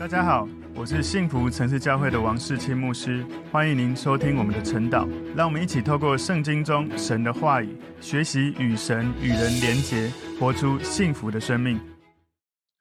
大家好，我是幸福城市教会的王世清牧师，欢迎您收听我们的晨祷。让我们一起透过圣经中神的话语，学习与神与人连结，活出幸福的生命。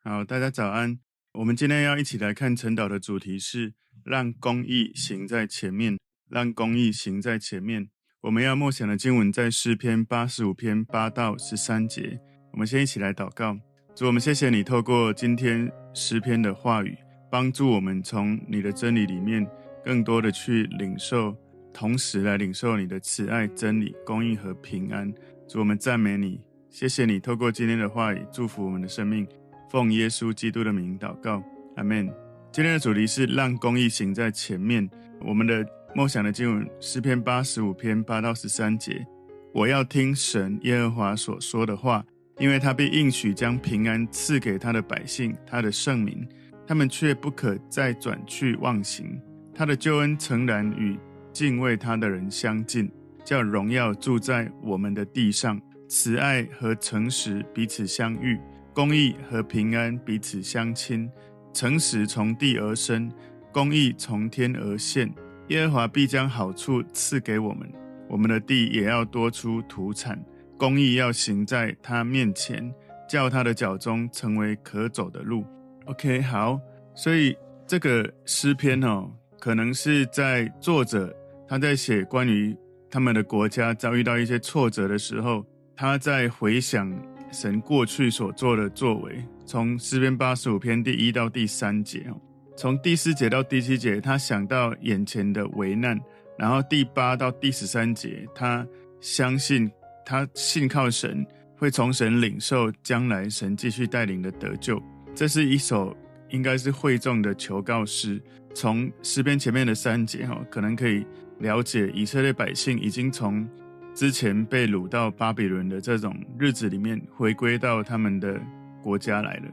好，大家早安。我们今天要一起来看晨祷的主题是让公义行在前面，让公义行在前面。我们要默想的经文在诗篇八十五篇八到十三节。我们先一起来祷告，主，我们谢谢你透过今天诗篇的话语。帮助我们从你的真理里面更多的去领受，同时来领受你的慈爱、真理、公义和平安。主，我们赞美你，谢谢你透过今天的话语祝福我们的生命。奉耶稣基督的名祷告，阿门。今天的主题是让公义行在前面。我们的梦想的经文诗篇八十五篇八到十三节：我要听神耶和华所说的话，因为他必应许将平安赐给他的百姓，他的圣民。他们却不可再转去忘形，他的救恩诚然与敬畏他的人相近，叫荣耀住在我们的地上，慈爱和诚实彼此相遇，公义和平安彼此相亲。诚实从地而生，公义从天而现。耶和华必将好处赐给我们，我们的地也要多出土产。公义要行在他面前，叫他的脚中成为可走的路。OK，好，所以这个诗篇哦，可能是在作者他在写关于他们的国家遭遇到一些挫折的时候，他在回想神过去所做的作为。从诗篇八十五篇第一到第三节哦，从第四节到第七节，他想到眼前的危难，然后第八到第十三节，他相信他信靠神，会从神领受将来神继续带领的得救。这是一首应该是会众的求告诗。从诗篇前面的三节哈，可能可以了解以色列百姓已经从之前被掳到巴比伦的这种日子里面回归到他们的国家来了。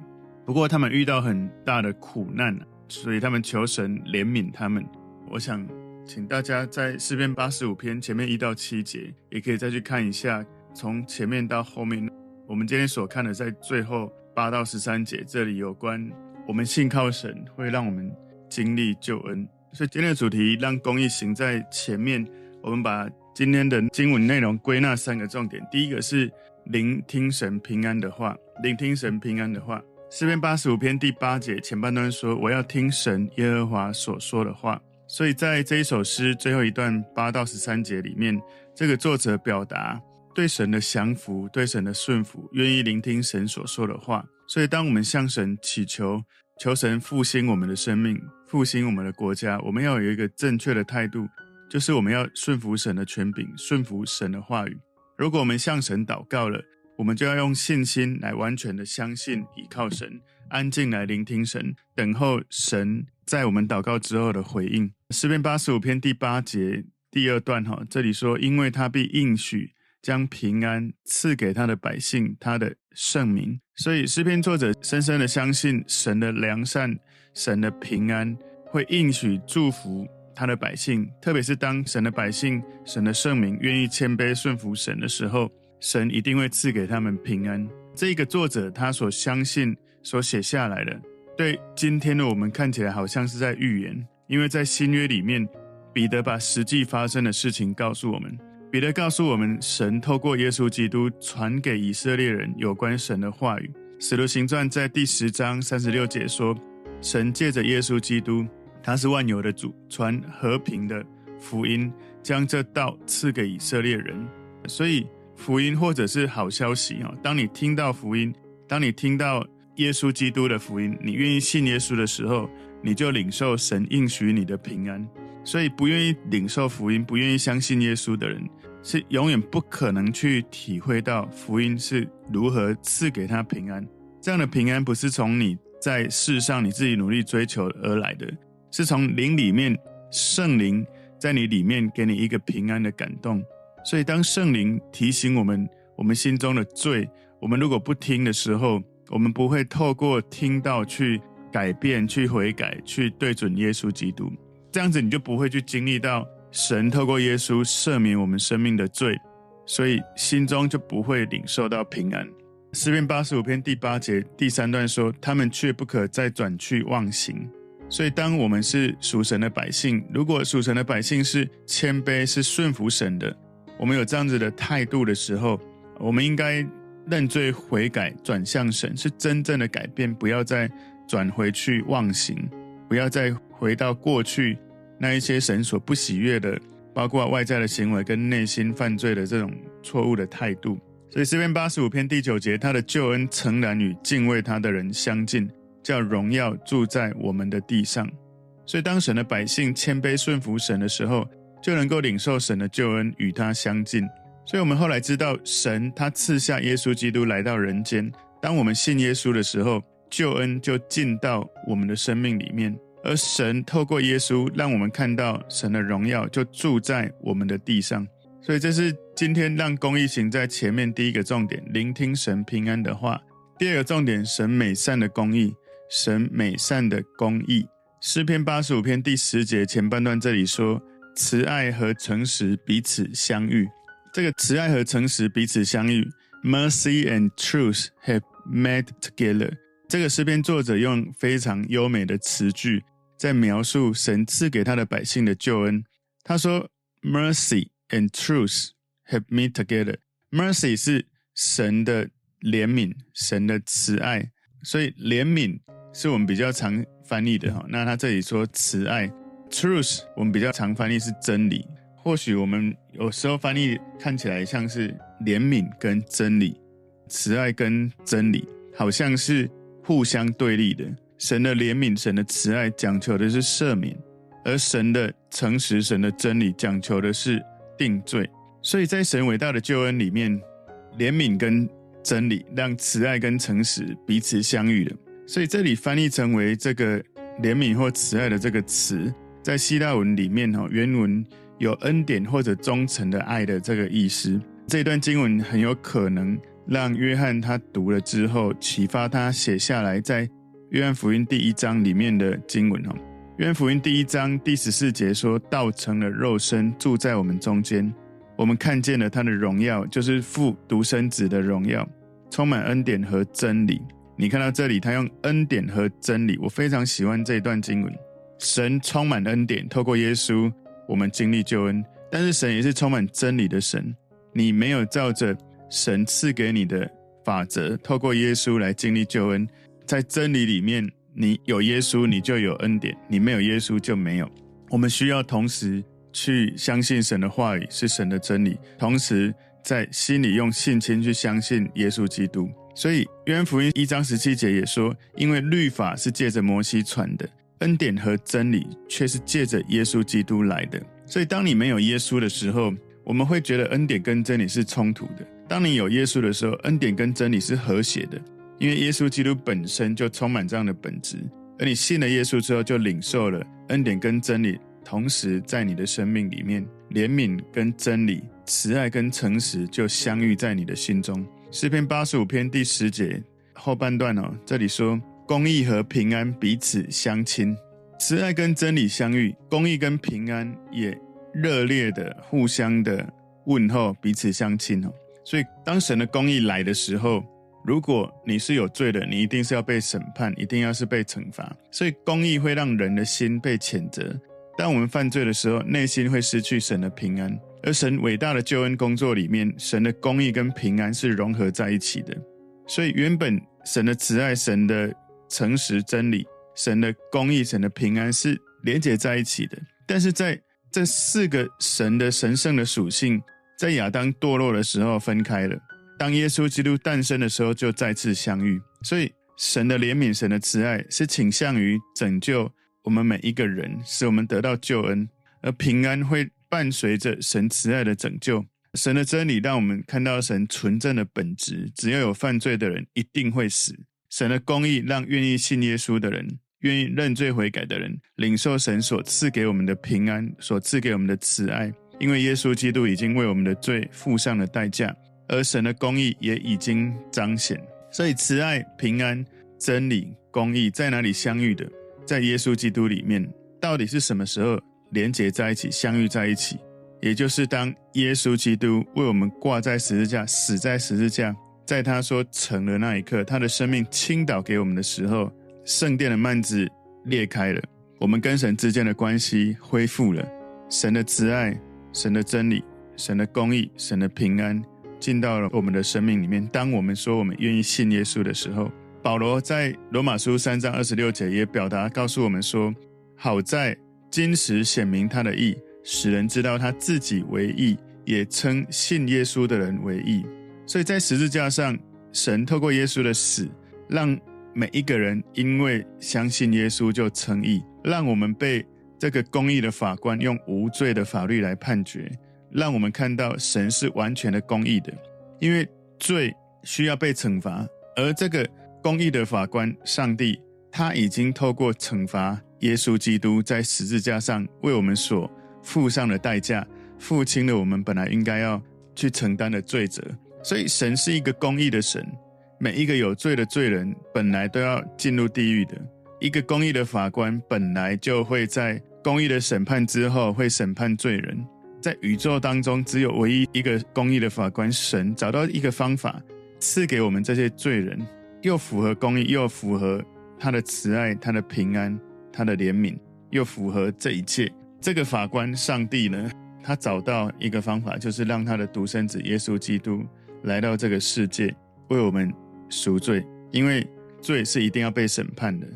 不过他们遇到很大的苦难，所以他们求神怜悯他们。我想请大家在诗篇八十五篇前面一到七节，也可以再去看一下，从前面到后面，我们今天所看的在最后。八到十三节，这里有关我们信靠神会让我们经历救恩，所以今天的主题让公益行在前面。我们把今天的经文内容归纳三个重点：第一个是聆听神平安的话，聆听神平安的话。诗篇八十五篇第八节前半段说：“我要听神耶和华所说的话。”所以在这一首诗最后一段八到十三节里面，这个作者表达。对神的降服，对神的顺服，愿意聆听神所说的话。所以，当我们向神祈求，求神复兴我们的生命，复兴我们的国家，我们要有一个正确的态度，就是我们要顺服神的权柄，顺服神的话语。如果我们向神祷告了，我们就要用信心来完全的相信，倚靠神，安静来聆听神，等候神在我们祷告之后的回应。诗篇八十五篇第八节第二段，哈，这里说：“因为他必应许。”将平安赐给他的百姓，他的圣名。所以诗篇作者深深的相信神的良善，神的平安会应许祝福他的百姓。特别是当神的百姓、神的圣民愿意谦卑顺服神的时候，神一定会赐给他们平安。这个作者他所相信、所写下来的，对今天的我们看起来好像是在预言，因为在新约里面，彼得把实际发生的事情告诉我们。彼得告诉我们，神透过耶稣基督传给以色列人有关神的话语。使徒行传在第十章三十六节说，神借着耶稣基督，他是万有的主，传和平的福音，将这道赐给以色列人。所以福音或者是好消息啊，当你听到福音，当你听到耶稣基督的福音，你愿意信耶稣的时候，你就领受神应许你的平安。所以，不愿意领受福音、不愿意相信耶稣的人，是永远不可能去体会到福音是如何赐给他平安。这样的平安不是从你在世上你自己努力追求而来的，是从灵里面圣灵在你里面给你一个平安的感动。所以，当圣灵提醒我们我们心中的罪，我们如果不听的时候，我们不会透过听到去改变、去悔改、去对准耶稣基督。这样子你就不会去经历到神透过耶稣赦免我们生命的罪，所以心中就不会领受到平安。诗篇八十五篇第八节第三段说：“他们却不可再转去妄行。”所以，当我们是属神的百姓，如果属神的百姓是谦卑、是顺服神的，我们有这样子的态度的时候，我们应该认罪悔改，转向神，是真正的改变，不要再转回去妄行，不要再回到过去那一些神所不喜悦的，包括外在的行为跟内心犯罪的这种错误的态度。所以诗篇八十五篇第九节，他的救恩诚然与敬畏他的人相近。叫荣耀住在我们的地上，所以当神的百姓谦卑顺服神的时候，就能够领受神的救恩，与他相近。所以，我们后来知道，神他赐下耶稣基督来到人间。当我们信耶稣的时候，救恩就进到我们的生命里面，而神透过耶稣，让我们看到神的荣耀就住在我们的地上。所以，这是今天让公益行在前面第一个重点：聆听神平安的话。第二个重点：神美善的公益。神美善的公益，诗篇八十五篇第十节前半段这里说：“慈爱和诚实彼此相遇。”这个慈爱和诚实彼此相遇，Mercy and truth have met together。这个诗篇作者用非常优美的词句，在描述神赐给他的百姓的救恩。他说：“Mercy and truth have me together。Mercy 是神的怜悯，神的慈爱，所以怜悯。”是我们比较常翻译的哈，那他这里说慈爱，truth，我们比较常翻译是真理。或许我们有时候翻译看起来像是怜悯跟真理，慈爱跟真理好像是互相对立的。神的怜悯、神的慈爱讲求的是赦免，而神的诚实、神的真理讲求的是定罪。所以在神伟大的救恩里面，怜悯跟真理让慈爱跟诚实彼此相遇了。所以这里翻译成为这个怜悯或慈爱的这个词，在希腊文里面哈，原文有恩典或者忠诚的爱的这个意思。这段经文很有可能让约翰他读了之后，启发他写下来，在约翰福音第一章里面的经文哦。约翰福音第一章第十四节说：“道成了肉身，住在我们中间，我们看见了他的荣耀，就是父独生子的荣耀，充满恩典和真理。”你看到这里，他用恩典和真理，我非常喜欢这一段经文。神充满恩典，透过耶稣，我们经历救恩。但是神也是充满真理的神。你没有照着神赐给你的法则，透过耶稣来经历救恩。在真理里面，你有耶稣，你就有恩典；你没有耶稣，就没有。我们需要同时去相信神的话语是神的真理，同时在心里用信心去相信耶稣基督。所以，约翰福音一章十七节也说：“因为律法是借着摩西传的，恩典和真理却是借着耶稣基督来的。”所以，当你没有耶稣的时候，我们会觉得恩典跟真理是冲突的；当你有耶稣的时候，恩典跟真理是和谐的，因为耶稣基督本身就充满这样的本质。而你信了耶稣之后，就领受了恩典跟真理，同时在你的生命里面，怜悯跟真理、慈爱跟诚实就相遇在你的心中。诗篇八十五篇第十节后半段哦，这里说公义和平安彼此相亲，慈爱跟真理相遇，公义跟平安也热烈的互相的问候，彼此相亲哦。所以当神的公义来的时候，如果你是有罪的，你一定是要被审判，一定要是被惩罚。所以公义会让人的心被谴责，当我们犯罪的时候，内心会失去神的平安。而神伟大的救恩工作里面，神的公义跟平安是融合在一起的。所以原本神的慈爱、神的诚实、真理、神的公义、神的平安是连结在一起的。但是在这四个神的神圣的属性，在亚当堕落的时候分开了。当耶稣基督诞生的时候，就再次相遇。所以神的怜悯、神的慈爱是倾向于拯救我们每一个人，使我们得到救恩，而平安会。伴随着神慈爱的拯救，神的真理让我们看到神纯正的本质。只要有犯罪的人，一定会死。神的公义让愿意信耶稣的人、愿意认罪悔改的人，领受神所赐给我们的平安，所赐给我们的慈爱。因为耶稣基督已经为我们的罪付上了代价，而神的公义也已经彰显。所以，慈爱、平安、真理、公义在哪里相遇的？在耶稣基督里面。到底是什么时候？连结在一起，相遇在一起，也就是当耶稣基督为我们挂在十字架、死在十字架，在他说成了那一刻，他的生命倾倒给我们的时候，圣殿的幔子裂开了，我们跟神之间的关系恢复了，神的慈爱、神的真理、神的公义、神的平安进到了我们的生命里面。当我们说我们愿意信耶稣的时候，保罗在罗马书三章二十六节也表达告诉我们说：“好在今时显明他的义，使人知道他自己为义，也称信耶稣的人为义。”所以在十字架上，神透过耶稣的死，让每一个人因为相信耶稣就称义，让我们被这个公义的法官用无罪的法律来判决，让我们看到神是完全的公义的，因为罪需要被惩罚，而这个公义的法官上帝，他已经透过惩罚耶稣基督在十字架上为我们所付上的代价，付清了我们本来应该要去承担的罪责。所以，神是一个公义的神，每一个有罪的罪人本来都要进入地狱的。一个公义的法官本来就会在公义的审判之后会审判罪人。在宇宙当中，只有唯一一个公义的法官，神找到一个方法，赐给我们这些罪人，又符合公义，又符合他的慈爱、他的平安、他的怜悯，又符合这一切。这个法官上帝呢，他找到一个方法，就是让他的独生子耶稣基督。来到这个世界为我们赎罪，因为罪是一定要被审判的，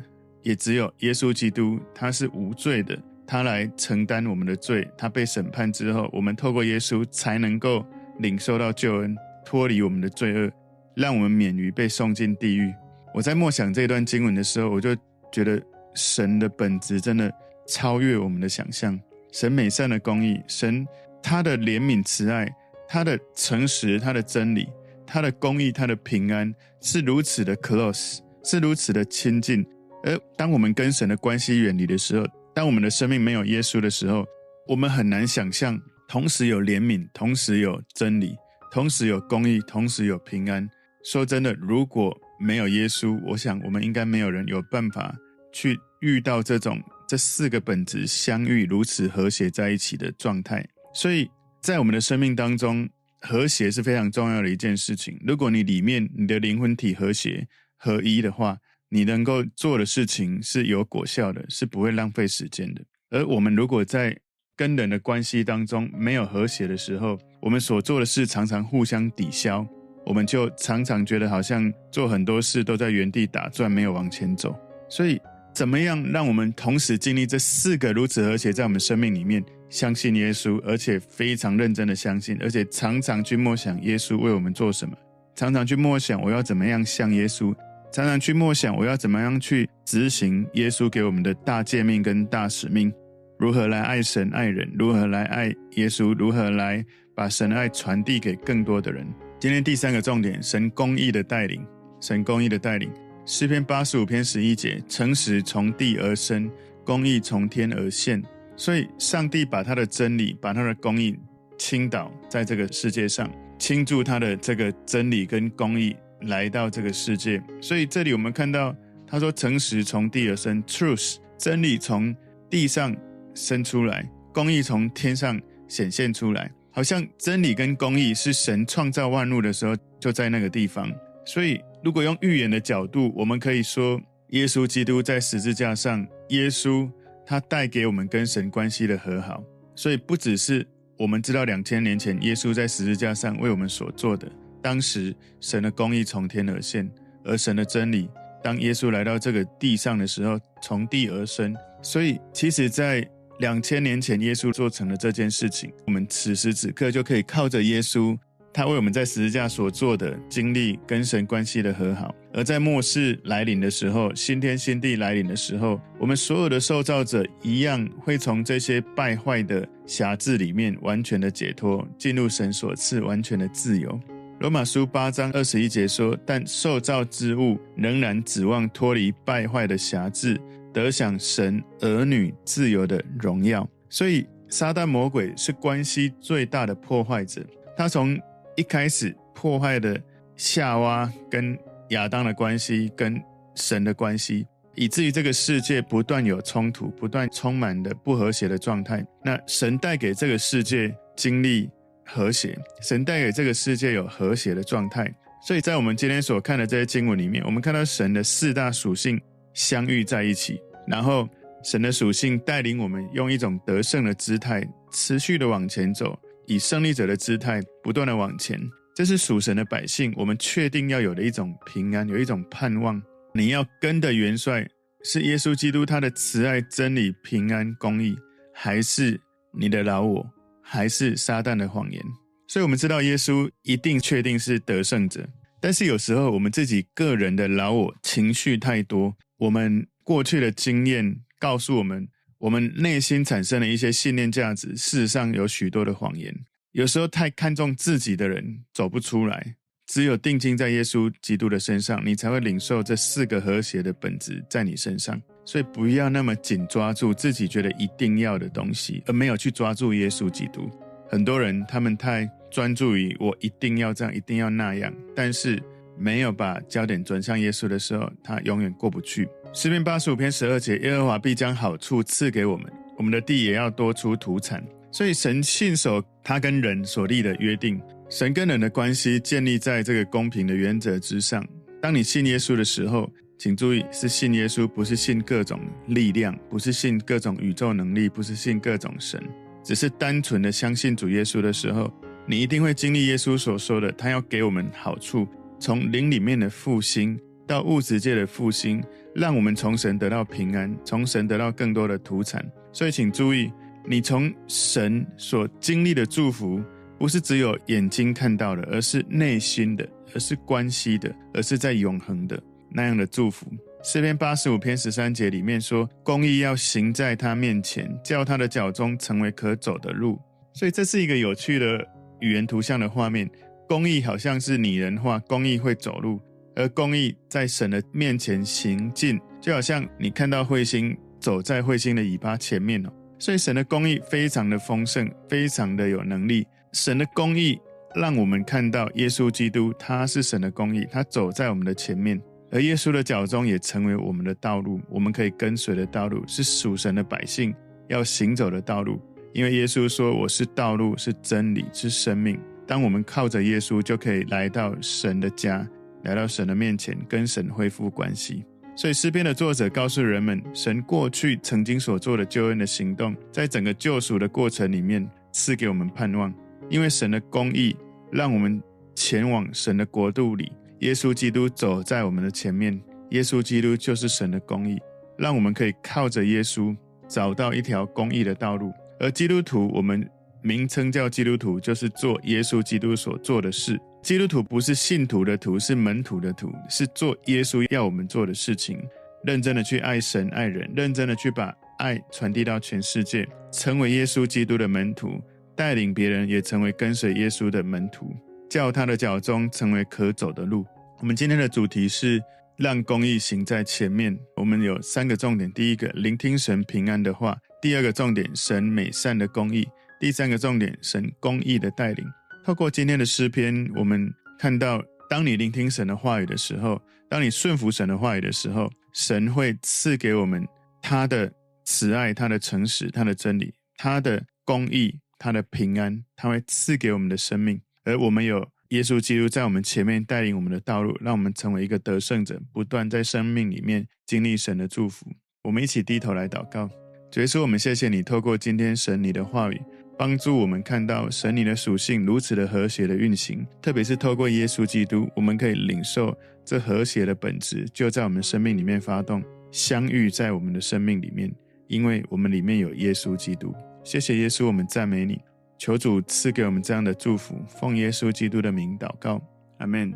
也只有耶稣基督他是无罪的，他来承担我们的罪。他被审判之后，我们透过耶稣才能够领受到救恩，脱离我们的罪恶，让我们免于被送进地狱。我在默想这段经文的时候，我就觉得神的本质真的超越我们的想象。神美善的公义，神他的怜悯慈爱。他的诚实，他的真理，他的公义，他的平安是如此的 close，是如此的亲近。而当我们跟神的关系远离的时候，当我们的生命没有耶稣的时候，我们很难想象，同时有怜悯，同时有真理，同时有公义，同时有平安。说真的，如果没有耶稣，我想我们应该没有人有办法去遇到这种这四个本质相遇如此和谐在一起的状态。所以。在我们的生命当中，和谐是非常重要的一件事情。如果你里面你的灵魂体和谐合一的话，你能够做的事情是有果效的，是不会浪费时间的。而我们如果在跟人的关系当中没有和谐的时候，我们所做的事常常互相抵消，我们就常常觉得好像做很多事都在原地打转，没有往前走。所以，怎么样让我们同时经历这四个如此和谐在我们生命里面？相信耶稣，而且非常认真的相信，而且常常去默想耶稣为我们做什么，常常去默想我要怎么样像耶稣，常常去默想我要怎么样去执行耶稣给我们的大诫命跟大使命，如何来爱神爱人，如何来爱耶稣，如何来把神爱传递给更多的人。今天第三个重点，神公义的带领，神公义的带领，诗篇八十五篇十一节，诚实从地而生，公义从天而现。所以，上帝把他的真理、把他的公义倾倒在这个世界上，倾注他的这个真理跟公义来到这个世界。所以，这里我们看到他说：“诚实从地而生，truth，真理从地上生出来，公义从天上显现出来。好像真理跟公义是神创造万物的时候就在那个地方。所以，如果用预言的角度，我们可以说，耶稣基督在十字架上，耶稣。他带给我们跟神关系的和好，所以不只是我们知道两千年前耶稣在十字架上为我们所做的，当时神的公义从天而现，而神的真理，当耶稣来到这个地上的时候，从地而生。所以，其实，在两千年前耶稣做成了这件事情，我们此时此刻就可以靠着耶稣。他为我们在十字架所做的经历跟神关系的和好，而在末世来临的时候，新天新地来临的时候，我们所有的受造者一样会从这些败坏的辖制里面完全的解脱，进入神所赐完全的自由。罗马书八章二十一节说：“但受造之物仍然指望脱离败坏的辖制，得享神儿女自由的荣耀。”所以，撒旦魔鬼是关系最大的破坏者，他从一开始破坏的夏娃跟亚当的关系，跟神的关系，以至于这个世界不断有冲突，不断充满的不和谐的状态。那神带给这个世界经历和谐，神带给这个世界有和谐的状态。所以在我们今天所看的这些经文里面，我们看到神的四大属性相遇在一起，然后神的属性带领我们用一种得胜的姿态持续的往前走，以胜利者的姿态不断的往前。这是属神的百姓，我们确定要有的一种平安，有一种盼望。你要跟的元帅是耶稣基督，他的慈爱、真理、平安、公义，还是你的老我，还是撒旦的谎言？所以，我们知道耶稣一定确定是得胜者。但是，有时候我们自己个人的老我情绪太多，我们过去的经验告诉我们，我们内心产生了一些信念价值，事实上有许多的谎言。有时候太看重自己的人走不出来，只有定睛在耶稣基督的身上，你才会领受这四个和谐的本质在你身上。所以，不要那么紧抓住自己觉得一定要的东西，而没有去抓住耶稣基督。很多人他们太专注于我一定要这样，一定要那样，但是没有把焦点转向耶稣的时候，他永远过不去。诗篇八十五篇十二节，耶和华必将好处赐给我们，我们的地也要多出土产。所以神信守他跟人所立的约定，神跟人的关系建立在这个公平的原则之上。当你信耶稣的时候，请注意是信耶稣，不是信各种力量，不是信各种宇宙能力，不是信各种神。只是单纯的相信主耶稣的时候，你一定会经历耶稣所说的，他要给我们好处，从灵里面的复兴到物质界的复兴，让我们从神得到平安，从神得到更多的土产。所以，请注意，你从神所经历的祝福，不是只有眼睛看到的，而是内心的，而是关系的，而是在永恒的那样的祝福。诗篇八十五篇十三节里面说：“公义要行在他面前，叫他的脚中成为可走的路。”所以这是一个有趣的语言图像的画面。公义好像是拟人化，公义会走路，而公义在神的面前行进，就好像你看到彗星走在彗星的尾巴前面哦。所以神的公义非常的丰盛，非常的有能力。神的公义让我们看到耶稣基督，他是神的公义，他走在我们的前面。而耶稣的脚踪也成为我们的道路，我们可以跟随的道路，是属神的百姓要行走的道路。因为耶稣说：“我是道路，是真理，是生命。”当我们靠着耶稣，就可以来到神的家，来到神的面前，跟神恢复关系。所以诗篇的作者告诉人们，神过去曾经所做的救恩的行动，在整个救赎的过程里面赐给我们盼望。因为神的公义，让我们前往神的国度里。耶稣基督走在我们的前面，耶稣基督就是神的公义，让我们可以靠着耶稣找到一条公义的道路。而基督徒，我们名称叫基督徒，就是做耶稣基督所做的事。基督徒不是信徒的徒，是门徒的徒，是做耶稣要我们做的事情，认真的去爱神爱人，认真的去把爱传递到全世界，成为耶稣基督的门徒，带领别人也成为跟随耶稣的门徒。叫他的脚踪成为可走的路。我们今天的主题是让公义行在前面。我们有三个重点：第一个，聆听神平安的话；第二个重点，神美善的公义；第三个重点，神公义的带领。透过今天的诗篇，我们看到，当你聆听神的话语的时候，当你顺服神的话语的时候，神会赐给我们他的慈爱、他的诚实、他的真理、他的公义、他的平安，他会赐给我们的生命。而我们有耶稣基督在我们前面带领我们的道路，让我们成为一个得胜者，不断在生命里面经历神的祝福。我们一起低头来祷告，主耶稣，我们谢谢你，透过今天神你的话语，帮助我们看到神你的属性如此的和谐的运行。特别是透过耶稣基督，我们可以领受这和谐的本质，就在我们生命里面发动，相遇在我们的生命里面，因为我们里面有耶稣基督。谢谢耶稣，我们赞美你。求主赐给我们这样的祝福，奉耶稣基督的名祷告，阿门。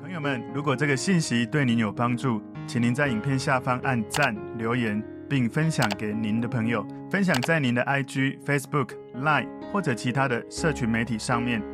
朋友们，如果这个信息对您有帮助，请您在影片下方按赞、留言，并分享给您的朋友，分享在您的 IG、Facebook、Line 或者其他的社群媒体上面。